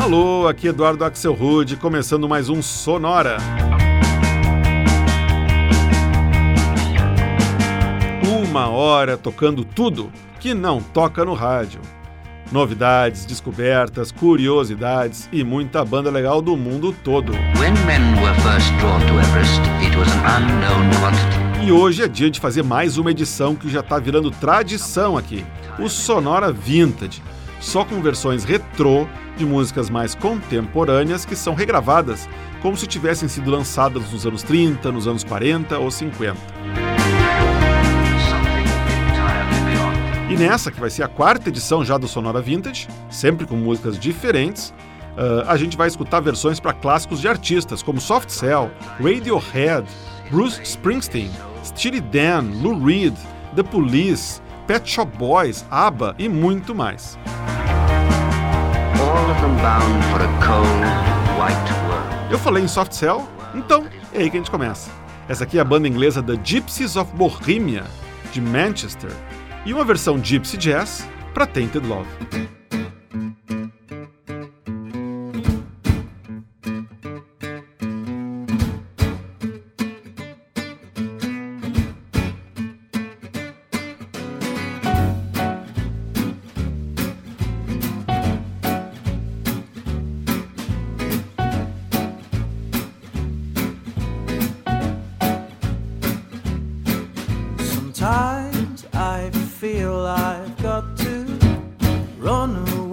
Alô, aqui Eduardo Axel Rude, começando mais um Sonora. Uma hora tocando tudo que não toca no rádio. Novidades, descobertas, curiosidades e muita banda legal do mundo todo. E hoje é dia de fazer mais uma edição que já está virando tradição aqui, o Sonora Vintage, só com versões retrô de músicas mais contemporâneas que são regravadas como se tivessem sido lançadas nos anos 30, nos anos 40 ou 50. E nessa, que vai ser a quarta edição já do Sonora Vintage, sempre com músicas diferentes, uh, a gente vai escutar versões para clássicos de artistas como Soft Cell, Radiohead, Bruce Springsteen, Steely Dan, Lou Reed, The Police, Pet Shop Boys, ABBA e muito mais. Eu falei em Soft Cell? Então é aí que a gente começa. Essa aqui é a banda inglesa The Gypsies of Bohemia, de Manchester, e uma versão Gypsy Jazz para Tainted Love.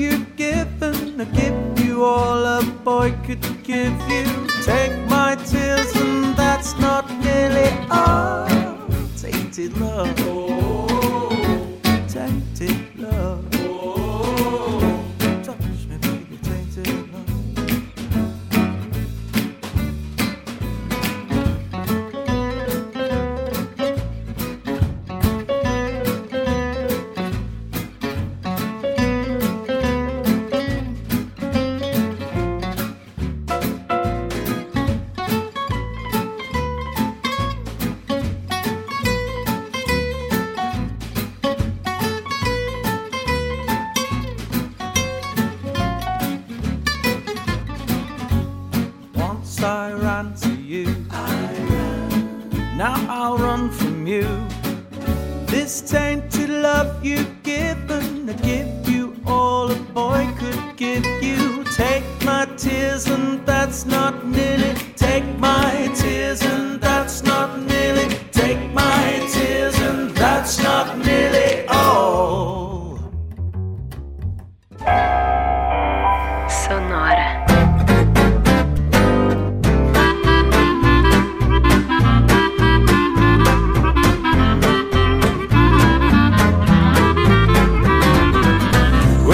you've given, I give you all a boy could give you. Take my tears, and that's not nearly all. Tainted love, tainted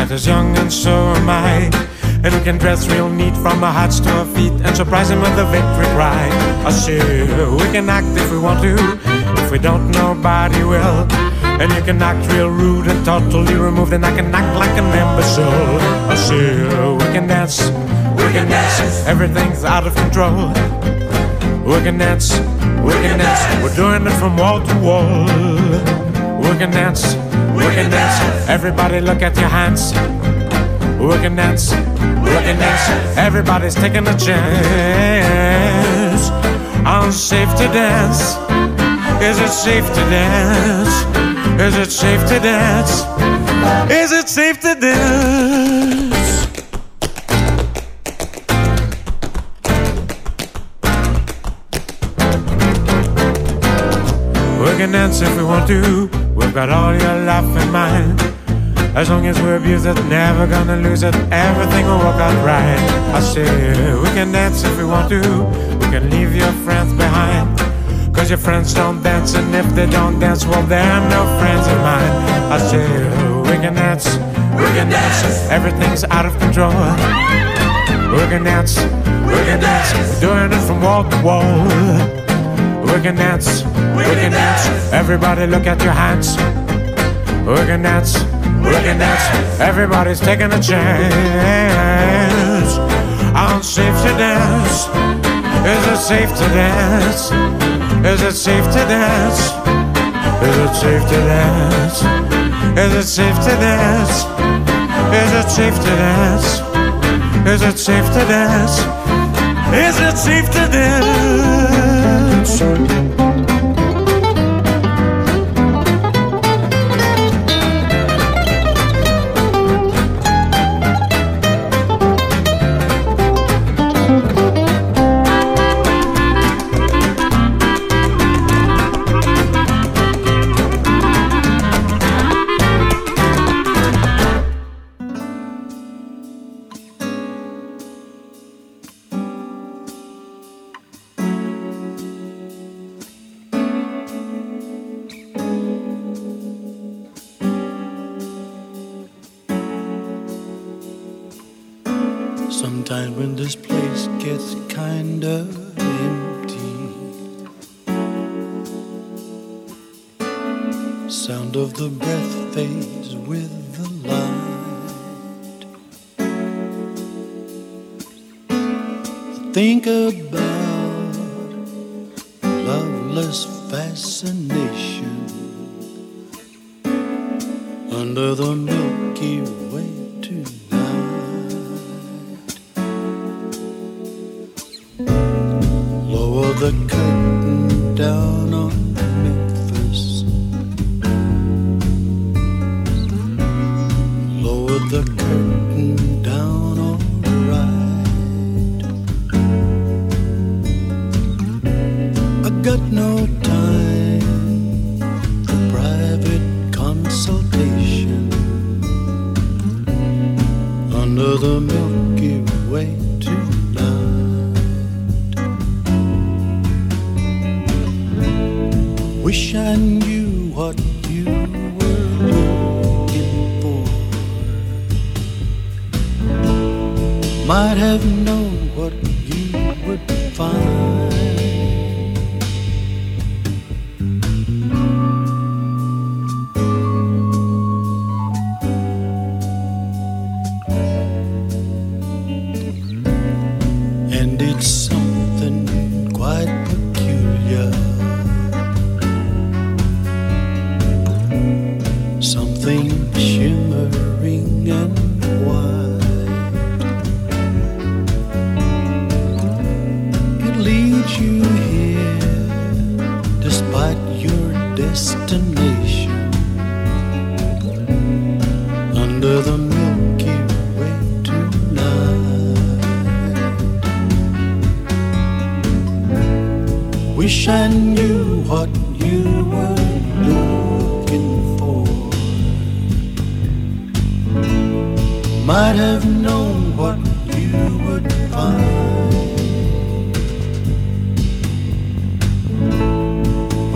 Night is young and so am I. And we can dress real neat from our hearts to our feet and surprise him with a victory cry. I say we can act if we want to. If we don't, nobody will. And you can act real rude and totally removed, and I can act like an imbecile. Oh, I say we can dance, we can dance. Everything's out of control. We can dance, we can dance. We're doing it from wall to wall. We can dance, we can dance. Everybody look at your hands. We can dance. We can dance. Everybody's taking a chance. Unsafe to dance. Is it safe to dance? Is it safe to dance? Is it safe to dance? We can dance if we want to. We've got all your life in mind. As long as we're abuse it, never gonna lose it. Everything will work out right. I say we can dance if we want to. We can leave your friends behind. Cause your friends don't dance, and if they don't dance, well, they're no friends of mine. I say we can dance, we can dance. Everything's out of control. We can dance, we can dance. Doing it from wall to wall. We can dance, we can dance. Everybody look at your hands. We can dance, we can dance. Everybody's taking a chance. I'm safe to dance. Is it safe to dance? Is it safe to dance? Is it safe to dance? Is it safe to dance? Is it safe to dance? Is it safe to dance? Is it safe to dance? Milky Way tonight. Lower the curtain down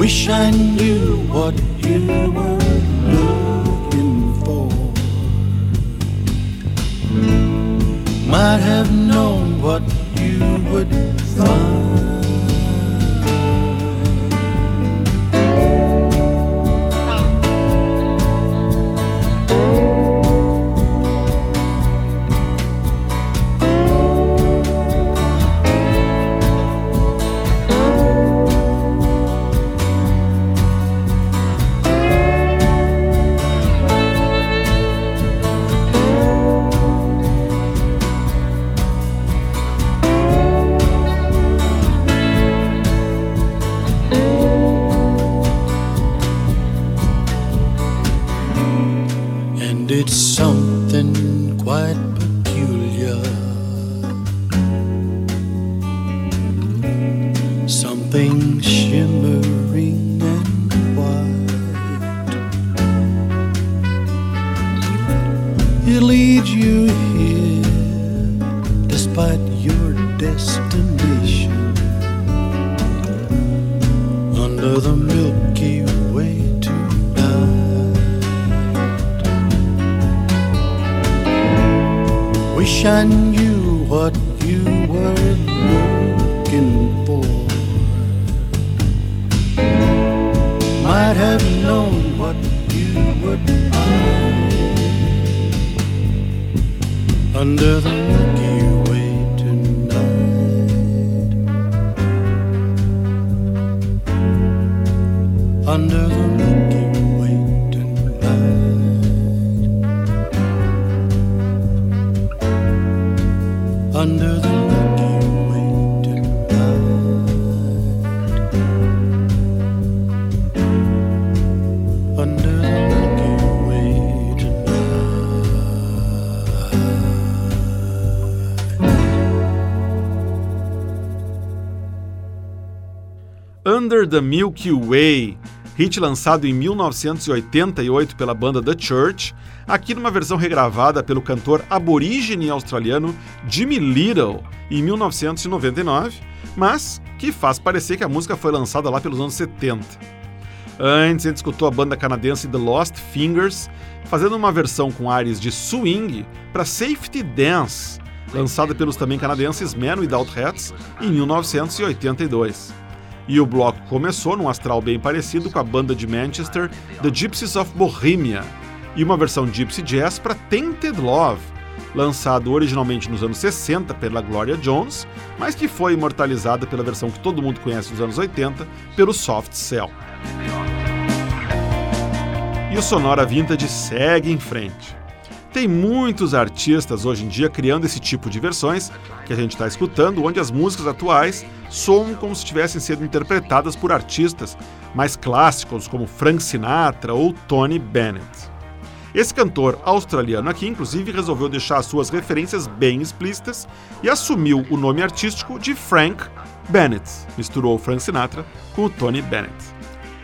Wish I knew what you were looking for. Might have known what you would find. Under the Milky Way tonight. Under the Milky Way tonight. Under the Milky Way tonight. Under the Milky Way, hit lançado em 1988 pela banda The Church, aqui numa versão regravada pelo cantor aborígene australiano Jimmy Little em 1999, mas que faz parecer que a música foi lançada lá pelos anos 70. Antes, gente escutou a banda canadense The Lost Fingers fazendo uma versão com ares de swing para Safety Dance, lançada pelos também canadenses Man Without Hats em 1982. E o bloco começou num astral bem parecido com a banda de Manchester The Gypsies of Bohemia e uma versão gypsy jazz para Tainted Love, lançado originalmente nos anos 60 pela Gloria Jones, mas que foi imortalizada pela versão que todo mundo conhece dos anos 80 pelo Soft Cell. E o Sonora Vintage segue em frente. Tem muitos artistas hoje em dia criando esse tipo de versões que a gente está escutando, onde as músicas atuais soam como se tivessem sido interpretadas por artistas mais clássicos como Frank Sinatra ou Tony Bennett. Esse cantor australiano aqui, inclusive, resolveu deixar as suas referências bem explícitas e assumiu o nome artístico de Frank Bennett. Misturou o Frank Sinatra com o Tony Bennett.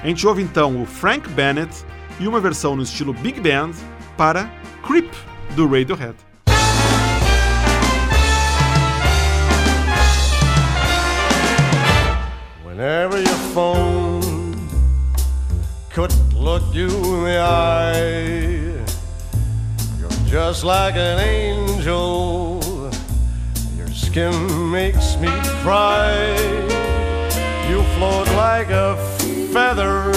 A gente ouve então o Frank Bennett e uma versão no estilo Big Band para Creep do Radiohead. Whenever your phone could look you in the eye, you're just like an angel. Your skin makes me cry. You float like a feather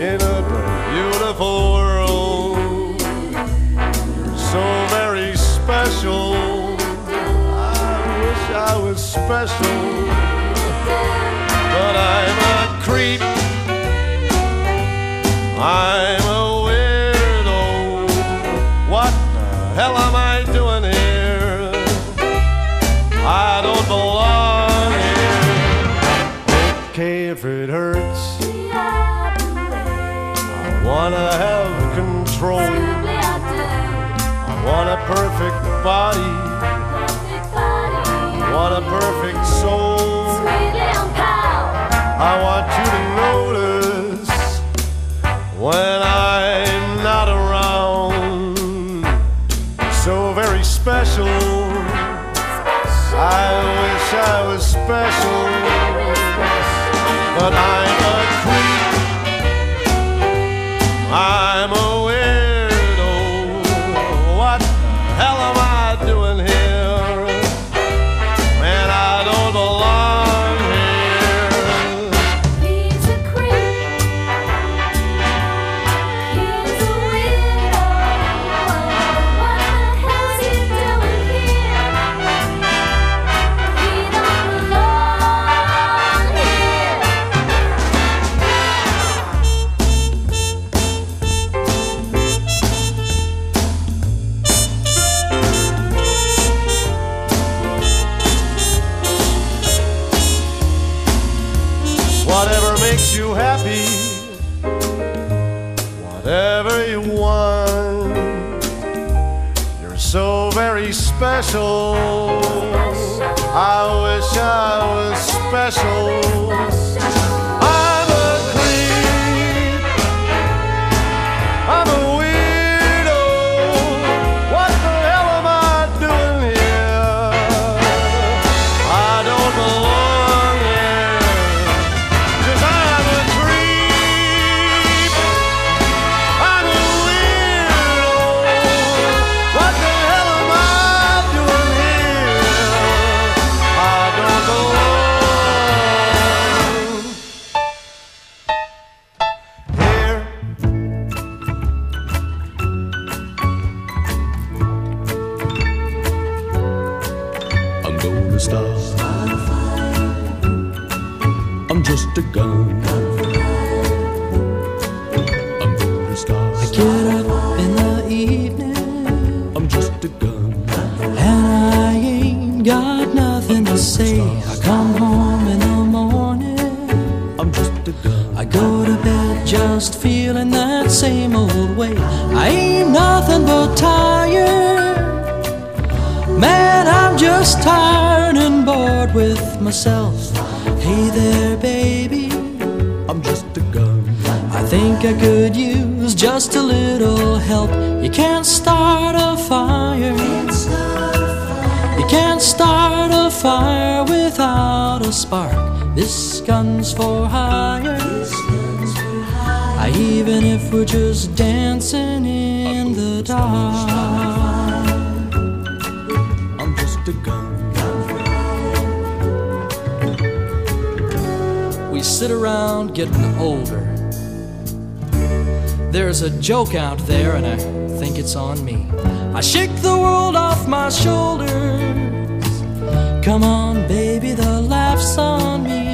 in a beautiful so very special. I wish I was special but I'm a creep. I'm a weirdo. What the hell am I doing here? I don't belong here. Okay, if it hurts, I wanna have perfect body, What a perfect soul. I want you to notice when I'm not around. So very special. I wish I was special, but I'm think I could use just a little help. You can't start a fire. You can't start a fire without a spark. This gun's for hire. Even if we're just dancing in the dark. I'm just a gun. We sit around getting older. There's a joke out there, and I think it's on me. I shake the world off my shoulders. Come on, baby, the laugh's on me.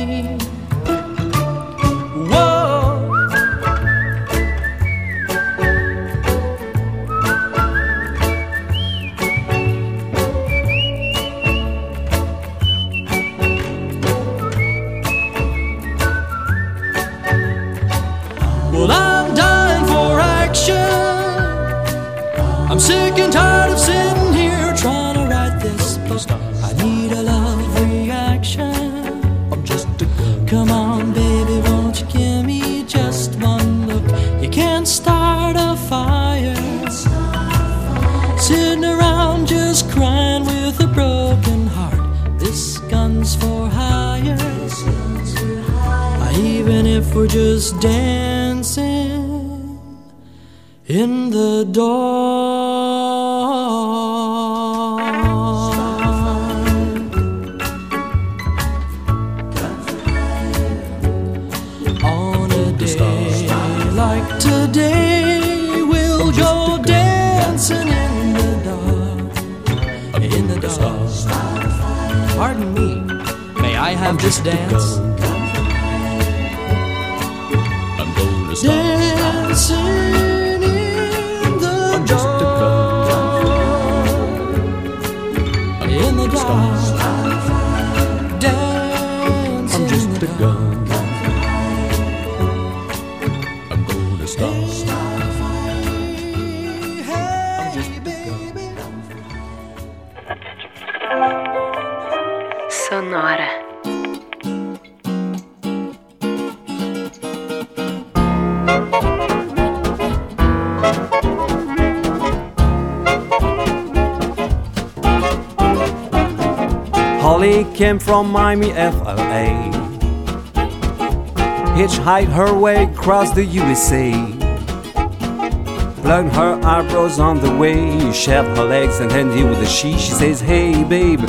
Have this dance? Came from Miami, FLA. Hitchhiked her way across the USA. Plugged her eyebrows on the way. Shaved her legs and handed with a she. She says, Hey, babe,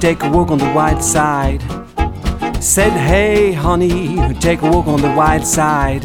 take a walk on the white side. Said, Hey, honey, take a walk on the white side.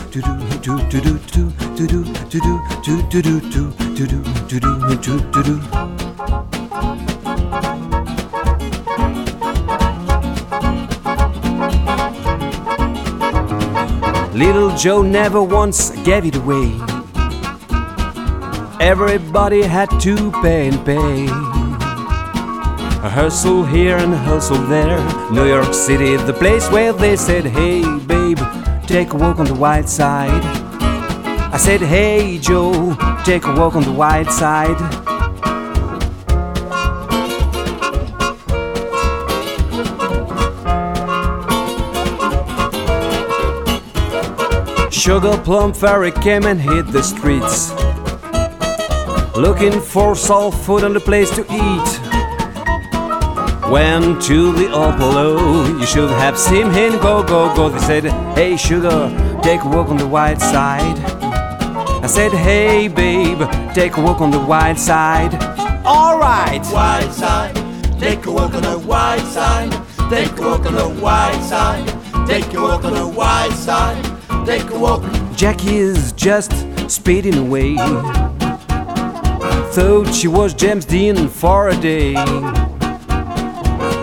Little Joe never once gave it away. Everybody had to pay and pay. A hustle here and a hustle there. New York City, the place where they said, Hey, take a walk on the white side. I said, Hey, Joe, take a walk on the white side. Sugar Plum Fairy came and hit the streets. Looking for soul food and a place to eat. Went to the Apollo. You should have seen him go, go, go. They said, Hey, sugar, take a walk on the white side. I said, Hey, babe, take a walk on the white side. All right. White side, take a walk on the white side. Take a walk on the white side. Take a walk on the white side. Take a walk. Jackie is just speeding away. Thought she was James Dean for a day.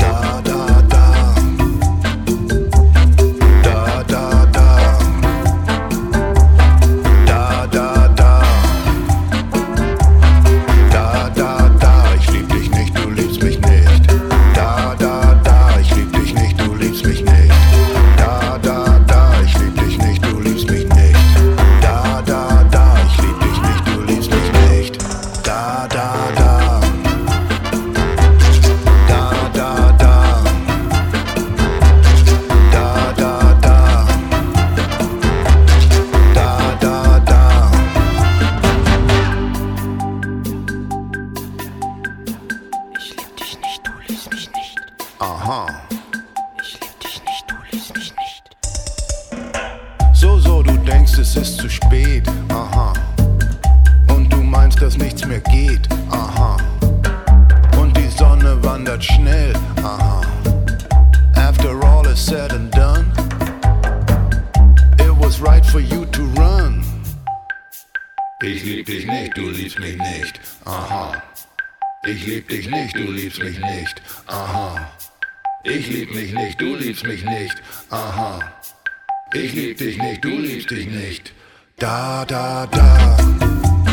da, da. Lieb dich nicht, du liebst mich nicht. Aha. Ich lieb mich nicht, du liebst mich nicht. Aha. Ich lieb dich nicht, du liebst dich nicht. Da, da, da. Da,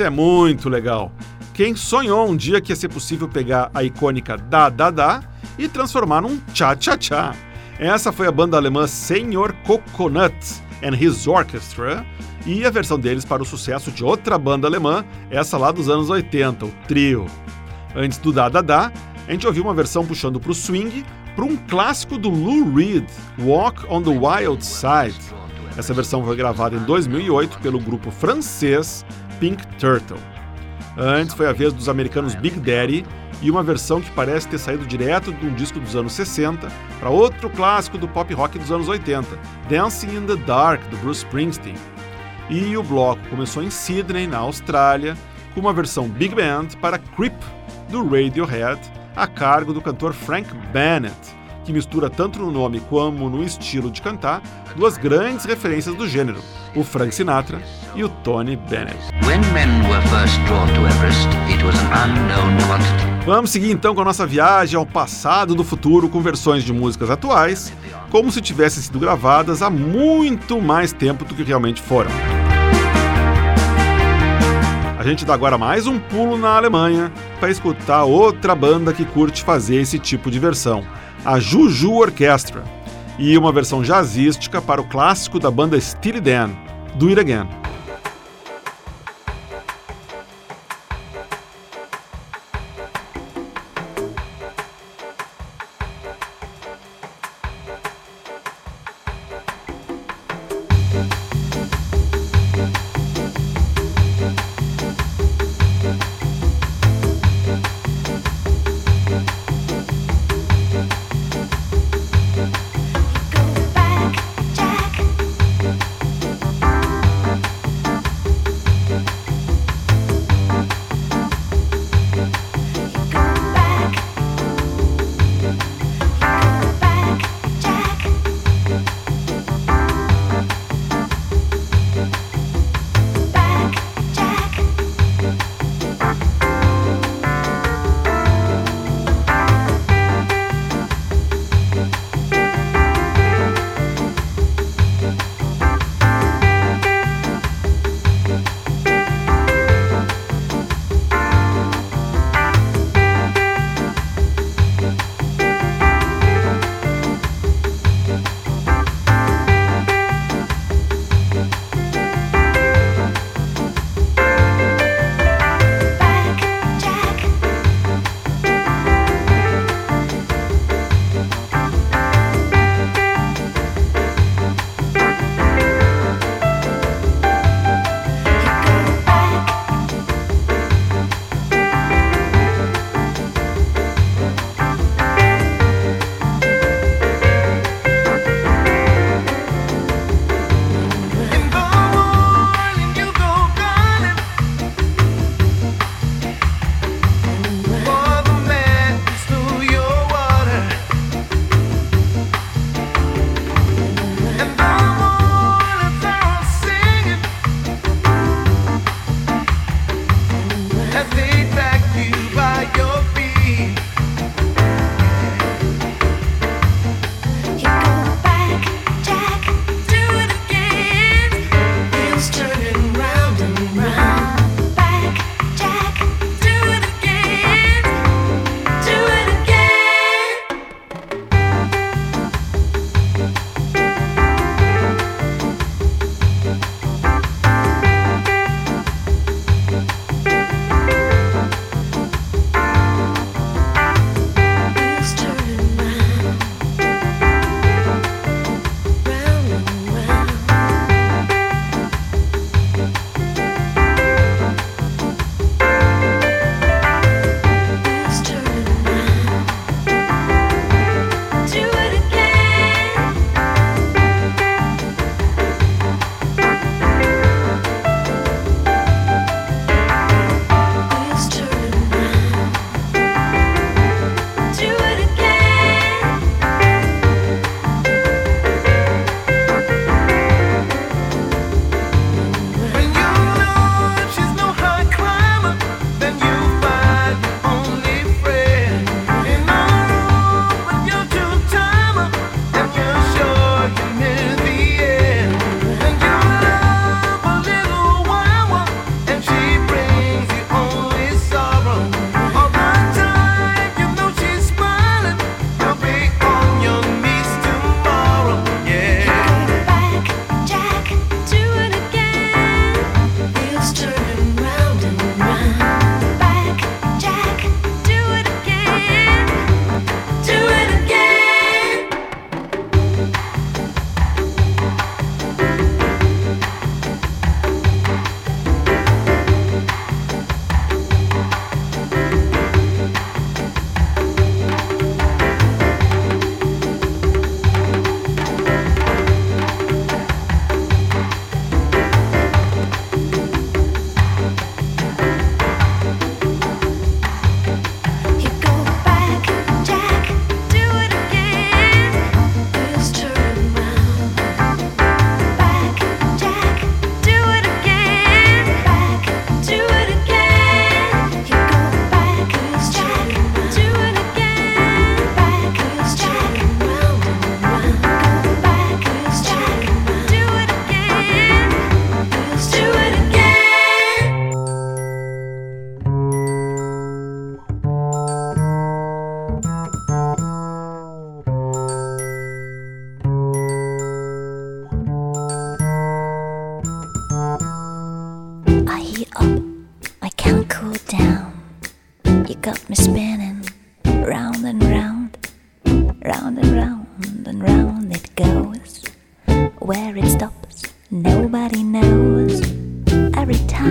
Essa é muito legal. Quem sonhou um dia que ia ser possível pegar a icônica Da Da Da e transformar num Cha Cha Cha? Essa foi a banda alemã Senhor Coconut and His Orchestra e a versão deles para o sucesso de outra banda alemã, essa lá dos anos 80, o Trio. Antes do Da Da Da, a gente ouviu uma versão puxando para o swing para um clássico do Lou Reed, Walk on the Wild Side. Essa versão foi gravada em 2008 pelo grupo francês Pink Turtle. Antes foi a vez dos americanos Big Daddy e uma versão que parece ter saído direto de um disco dos anos 60 para outro clássico do pop rock dos anos 80, Dancing in the Dark, do Bruce Springsteen. E o bloco começou em Sydney, na Austrália, com uma versão Big Band para Creep, do Radiohead, a cargo do cantor Frank Bennett, que mistura tanto no nome como no estilo de cantar duas grandes referências do gênero, o Frank Sinatra e o Tony Bennett. Everest. Vamos seguir então com a nossa viagem ao passado do futuro com versões de músicas atuais, como se tivessem sido gravadas há muito mais tempo do que realmente foram. A gente dá agora mais um pulo na Alemanha para escutar outra banda que curte fazer esse tipo de versão, a Juju Orchestra, e uma versão jazzística para o clássico da banda Steely Dan, Do It Again.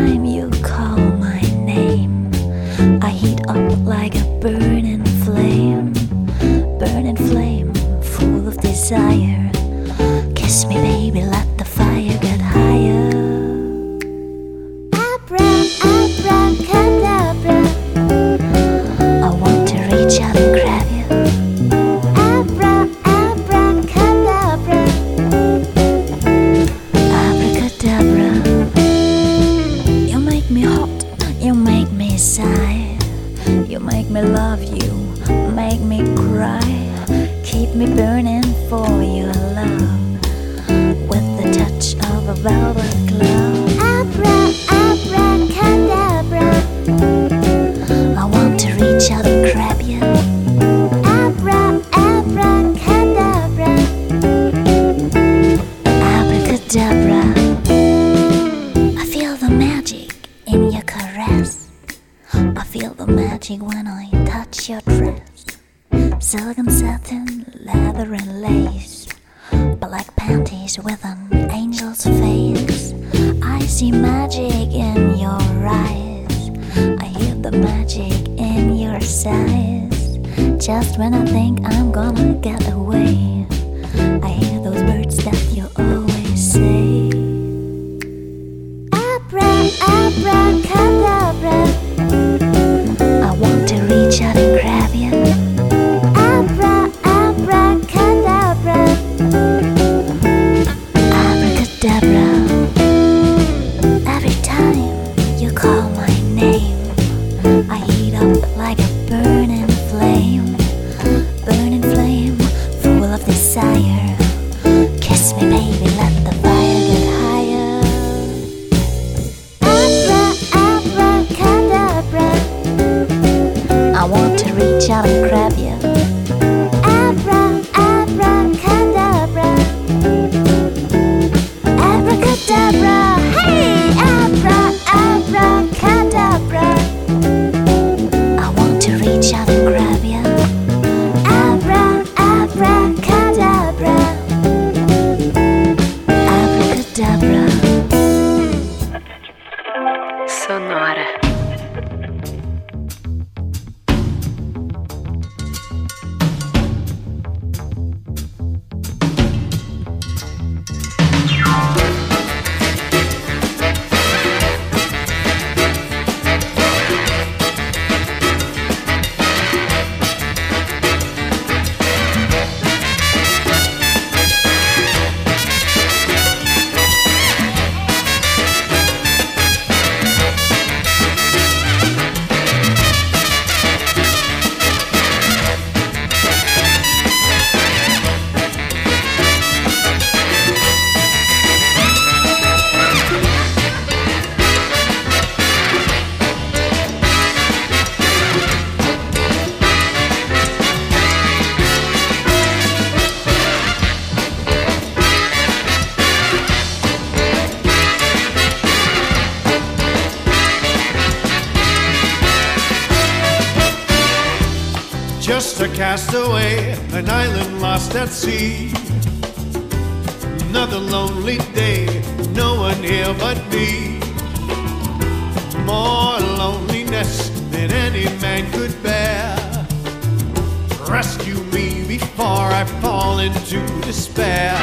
time you call my name, I heat up like a burning flame, burning flame full of desire. Kiss me, baby, let another lonely day, no one here but me. More loneliness than any man could bear. Rescue me before I fall into despair.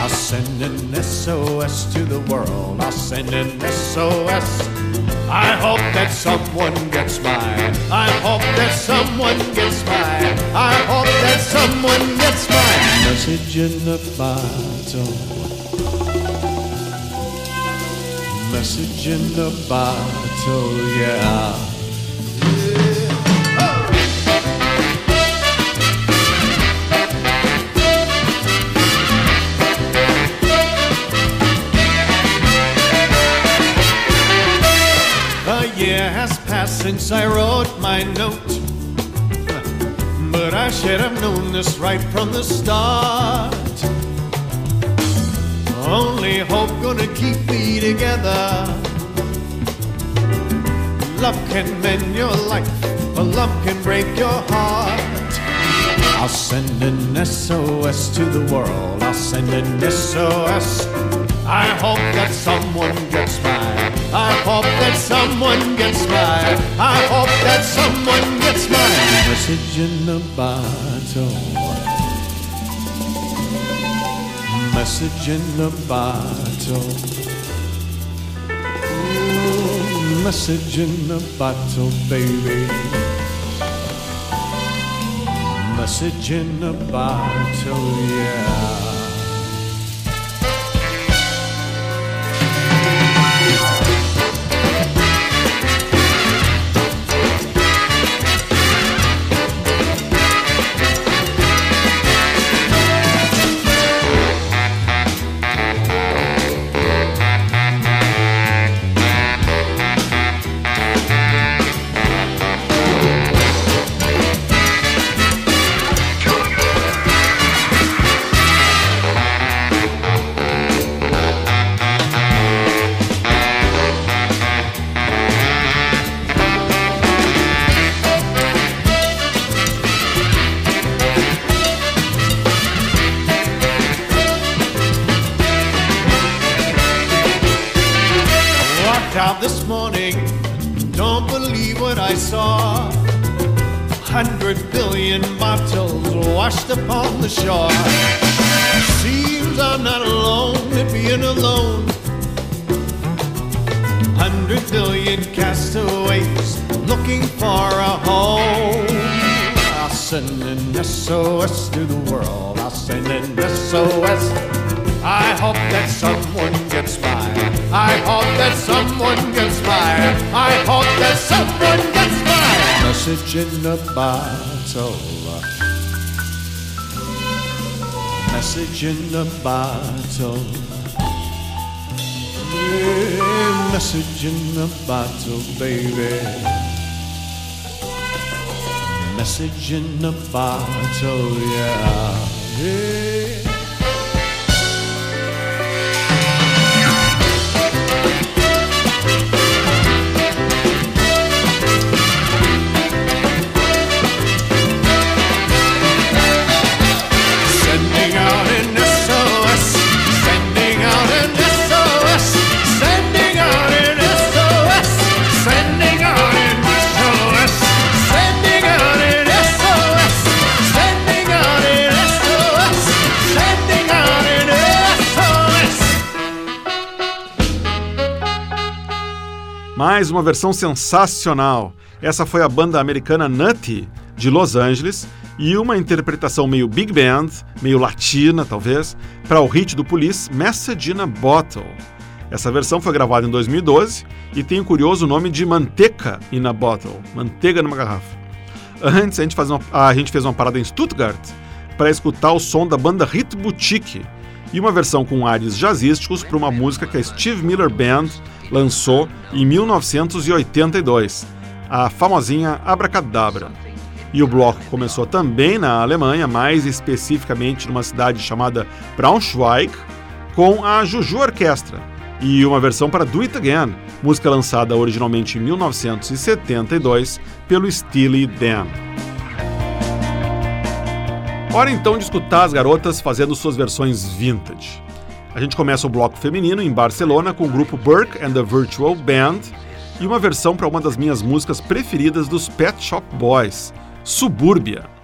I'll send an SOS to the world. I'll send an SOS. I hope that someone gets by. I hope that someone gets by. I hope that someone gets by. Message in the box still. Message in the bottle, yeah. has passed since I wrote my note. But I should have known this right from the start only hope gonna keep me together. Love can mend your life, but love can break your heart. I'll send an SOS to the world, I'll send an SOS. I hope that someone gets by. I hope that someone gets by. I hope that someone gets my message in a bottle. Message in a bottle. Ooh, message in a bottle, baby. Message in a bottle, yeah. Bottle. Yeah, message in a bottle, baby. Message in a bottle, yeah. yeah. Mais uma versão sensacional. Essa foi a banda americana Nutty, de Los Angeles, e uma interpretação meio big band, meio latina talvez, para o hit do Police Message in a Bottle. Essa versão foi gravada em 2012 e tem o curioso nome de Manteca in a Bottle, manteiga numa garrafa. Antes, a gente, faz uma- a gente fez uma parada em Stuttgart para escutar o som da banda Hit Boutique e uma versão com ares jazzísticos para uma música que a Steve Miller Band lançou em 1982, a famosinha Abracadabra. E o bloco começou também na Alemanha, mais especificamente numa cidade chamada Braunschweig, com a Juju Orquestra e uma versão para Do It Again, música lançada originalmente em 1972 pelo Steely Dan. Hora então de escutar as garotas fazendo suas versões vintage. A gente começa o bloco feminino em Barcelona com o grupo Burke and the Virtual Band e uma versão para uma das minhas músicas preferidas dos Pet Shop Boys, Subúrbia.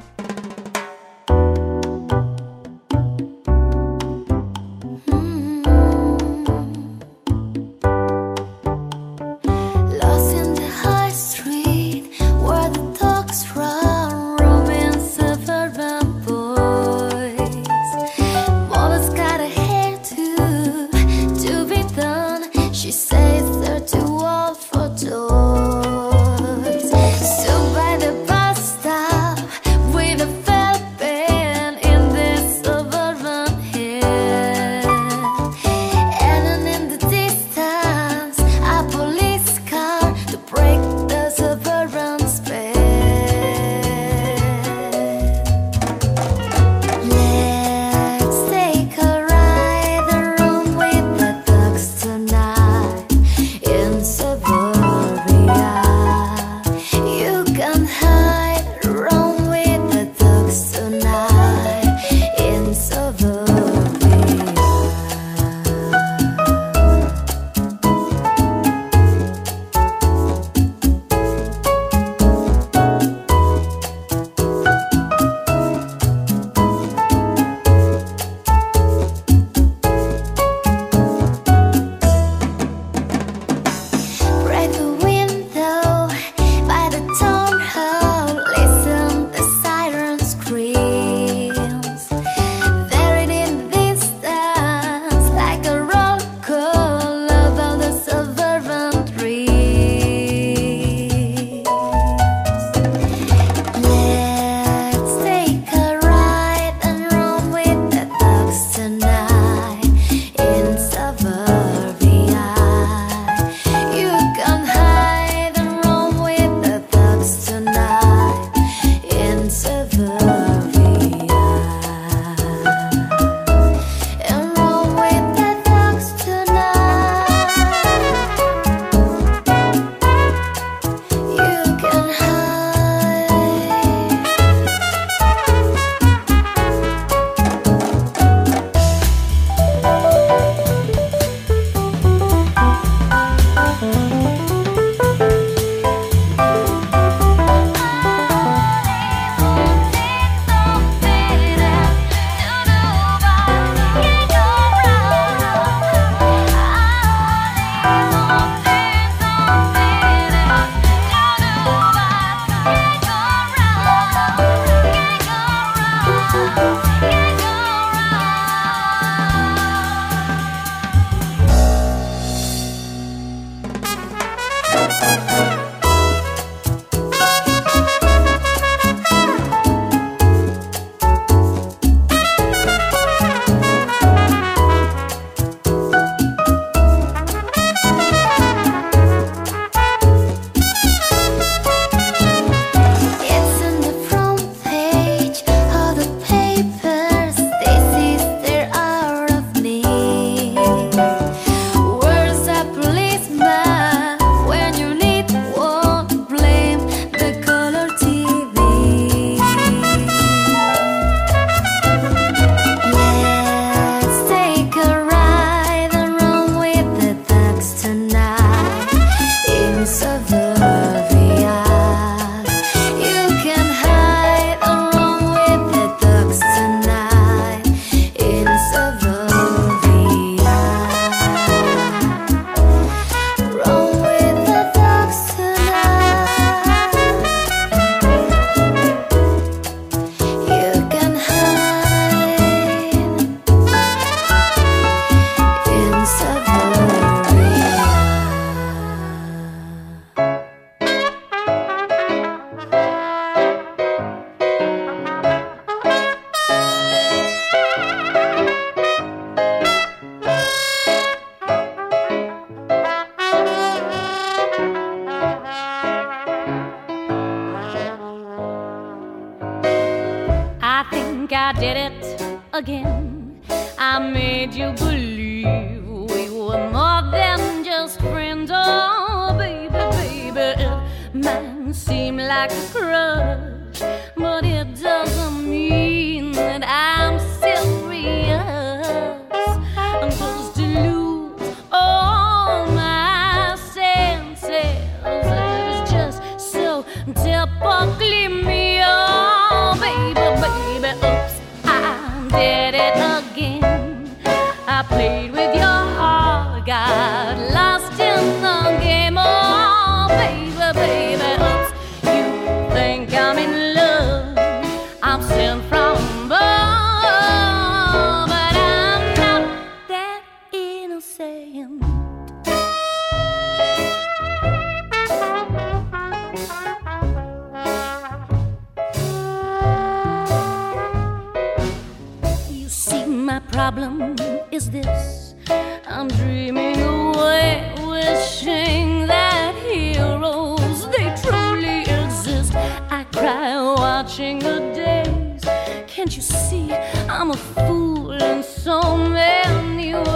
See I'm a fool in so many ways?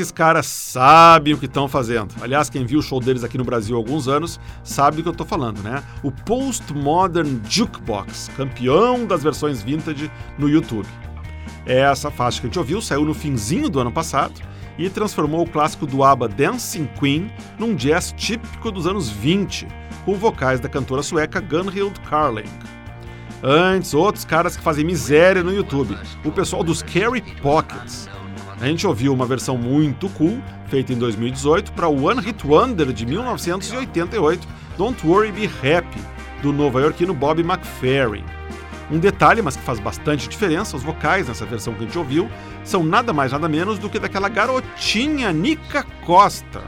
Esses caras sabem o que estão fazendo. Aliás, quem viu o show deles aqui no Brasil há alguns anos sabe do que eu tô falando, né? O Postmodern Jukebox, campeão das versões vintage no YouTube. Essa faixa que a gente ouviu saiu no finzinho do ano passado e transformou o clássico do ABBA Dancing Queen num jazz típico dos anos 20, com vocais da cantora sueca Gunhild Carling. Antes, outros caras que fazem miséria no YouTube, o pessoal dos Carry Pockets. A gente ouviu uma versão muito cool, feita em 2018, para o One Hit Wonder de 1988, Don't Worry Be Happy, do nova-iorquino Bob McFerrin. Um detalhe, mas que faz bastante diferença, os vocais nessa versão que a gente ouviu são nada mais nada menos do que daquela garotinha Nica Costa.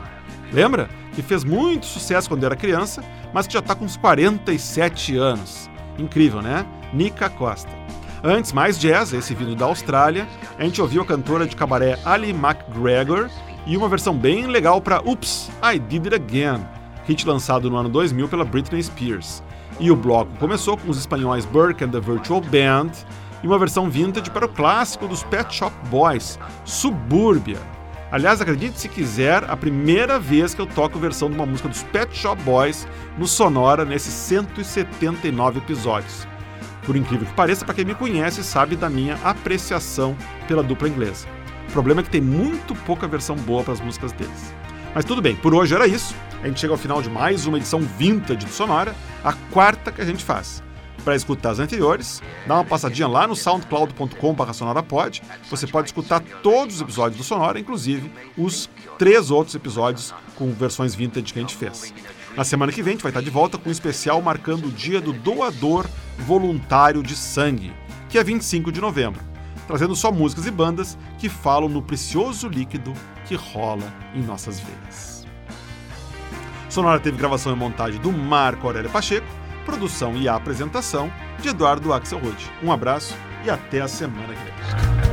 Lembra? Que fez muito sucesso quando era criança, mas que já está com uns 47 anos. Incrível, né? Nica Costa. Antes, mais jazz, esse vindo da Austrália, a gente ouviu a cantora de cabaré Ali McGregor e uma versão bem legal para Oops, I Did It Again, hit lançado no ano 2000 pela Britney Spears. E o bloco começou com os espanhóis Burke and the Virtual Band e uma versão vintage para o clássico dos Pet Shop Boys, Subúrbia. Aliás, acredite se quiser, a primeira vez que eu toco versão de uma música dos Pet Shop Boys no Sonora nesses 179 episódios. Por incrível que pareça, para quem me conhece sabe da minha apreciação pela dupla inglesa. O problema é que tem muito pouca versão boa para as músicas deles. Mas tudo bem, por hoje era isso. A gente chega ao final de mais uma edição vintage do Sonora, a quarta que a gente faz. Para escutar as anteriores, dá uma passadinha lá no soundcloud.com.br sonorapod. Você pode escutar todos os episódios do Sonora, inclusive os três outros episódios com versões vintage que a gente fez. Na semana que vem, a gente vai estar de volta com um especial marcando o dia do doador voluntário de sangue, que é 25 de novembro, trazendo só músicas e bandas que falam no precioso líquido que rola em nossas veias. Sonora teve gravação e montagem do Marco Aurélio Pacheco, produção e apresentação de Eduardo Axelrod. Um abraço e até a semana que vem.